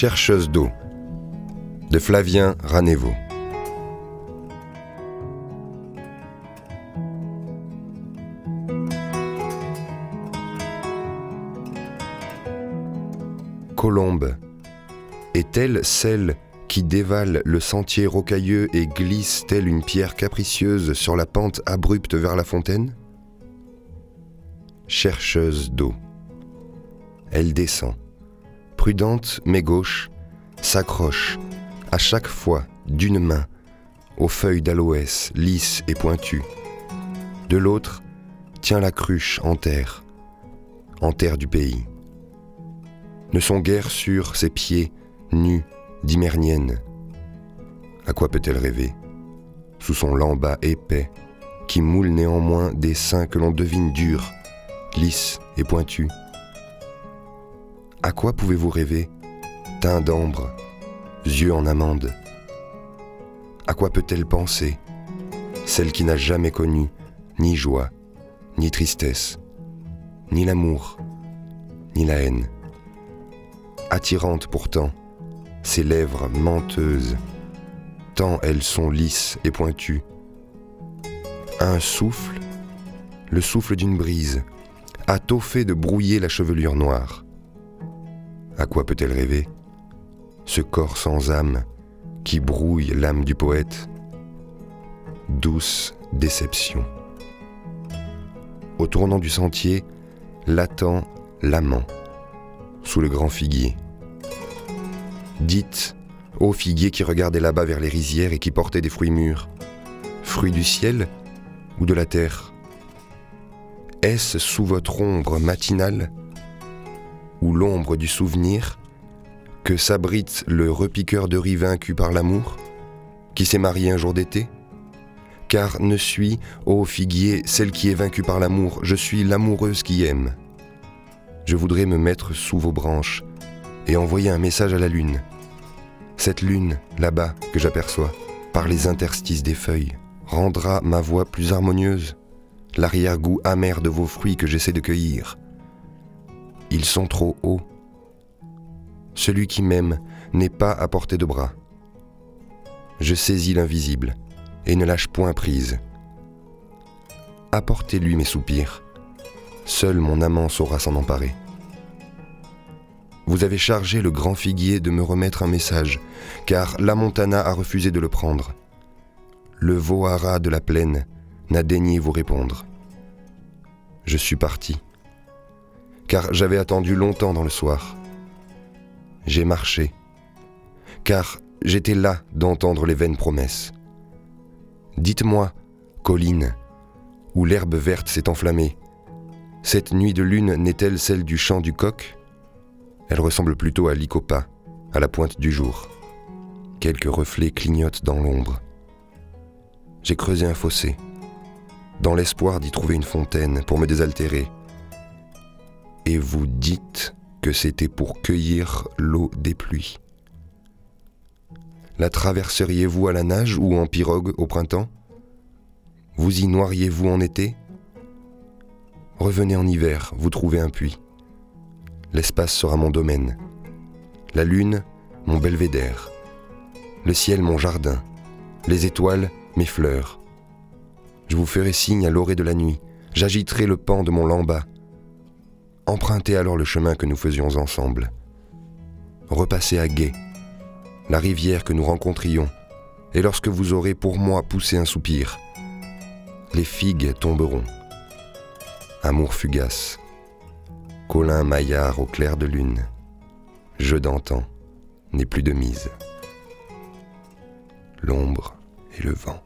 Chercheuse d'eau de Flavien Ranévo. Colombe, est-elle celle qui dévale le sentier rocailleux et glisse telle une pierre capricieuse sur la pente abrupte vers la fontaine? Chercheuse d'eau. Elle descend, prudente mais gauche, s'accroche, à chaque fois d'une main, aux feuilles d'aloès lisses et pointues. De l'autre, tient la cruche en terre, en terre du pays. Ne sont guère sur ses pieds nus d'Himernienne. À quoi peut-elle rêver Sous son lambat épais, qui moule néanmoins des seins que l'on devine durs, lisses et pointus? À quoi pouvez-vous rêver? Teint d'ambre, yeux en amande. À quoi peut-elle penser? Celle qui n'a jamais connu ni joie, ni tristesse, ni l'amour, ni la haine. Attirante pourtant, ses lèvres menteuses, tant elles sont lisses et pointues. Un souffle, le souffle d'une brise, a tôt fait de brouiller la chevelure noire. À quoi peut-elle rêver? Ce corps sans âme qui brouille l'âme du poète Douce déception. Au tournant du sentier, l'attend l'amant, sous le grand figuier. Dites, ô figuier qui regardait là-bas vers les rizières et qui portait des fruits mûrs, fruits du ciel ou de la terre? Est-ce sous votre ombre matinale ou l'ombre du souvenir que s'abrite le repiqueur de riz vaincu par l'amour, qui s'est marié un jour d'été? Car ne suis, ô figuier, celle qui est vaincue par l'amour, je suis l'amoureuse qui aime. Je voudrais me mettre sous vos branches et envoyer un message à la lune. Cette lune, là-bas, que j'aperçois, par les interstices des feuilles, rendra ma voix plus harmonieuse, l'arrière-goût amer de vos fruits que j'essaie de cueillir. Ils sont trop hauts. Celui qui m'aime n'est pas à portée de bras. Je saisis l'invisible et ne lâche point prise. Apportez-lui mes soupirs. Seul mon amant saura s'en emparer. Vous avez chargé le grand figuier de me remettre un message, car la montana a refusé de le prendre. Le vohara de la plaine n'a daigné vous répondre. Je suis parti, car j'avais attendu longtemps dans le soir. J'ai marché, car j'étais là d'entendre les vaines promesses. Dites-moi, colline, où l'herbe verte s'est enflammée, cette nuit de lune n'est-elle celle du chant du coq? Elle ressemble plutôt à l'icopa, à la pointe du jour. Quelques reflets clignotent dans l'ombre. J'ai creusé un fossé, dans l'espoir d'y trouver une fontaine pour me désaltérer. Et vous dites que c'était pour cueillir l'eau des pluies. La traverseriez-vous à la nage ou en pirogue au printemps? Vous y noiriez-vous en été? Revenez en hiver, vous trouvez un puits. L'espace sera mon domaine. La lune, mon belvédère. Le ciel, mon jardin. Les étoiles, mes fleurs. Je vous ferai signe à l'orée de la nuit. J'agiterai le pan de mon lamba. Empruntez alors le chemin que nous faisions ensemble. Repassez à guet, la rivière que nous rencontrions, et lorsque vous aurez pour moi poussé un soupir, les figues tomberont. Amour fugace. Colin Maillard au clair de lune. Jeu d'antan n'est plus de mise. L'ombre et le vent.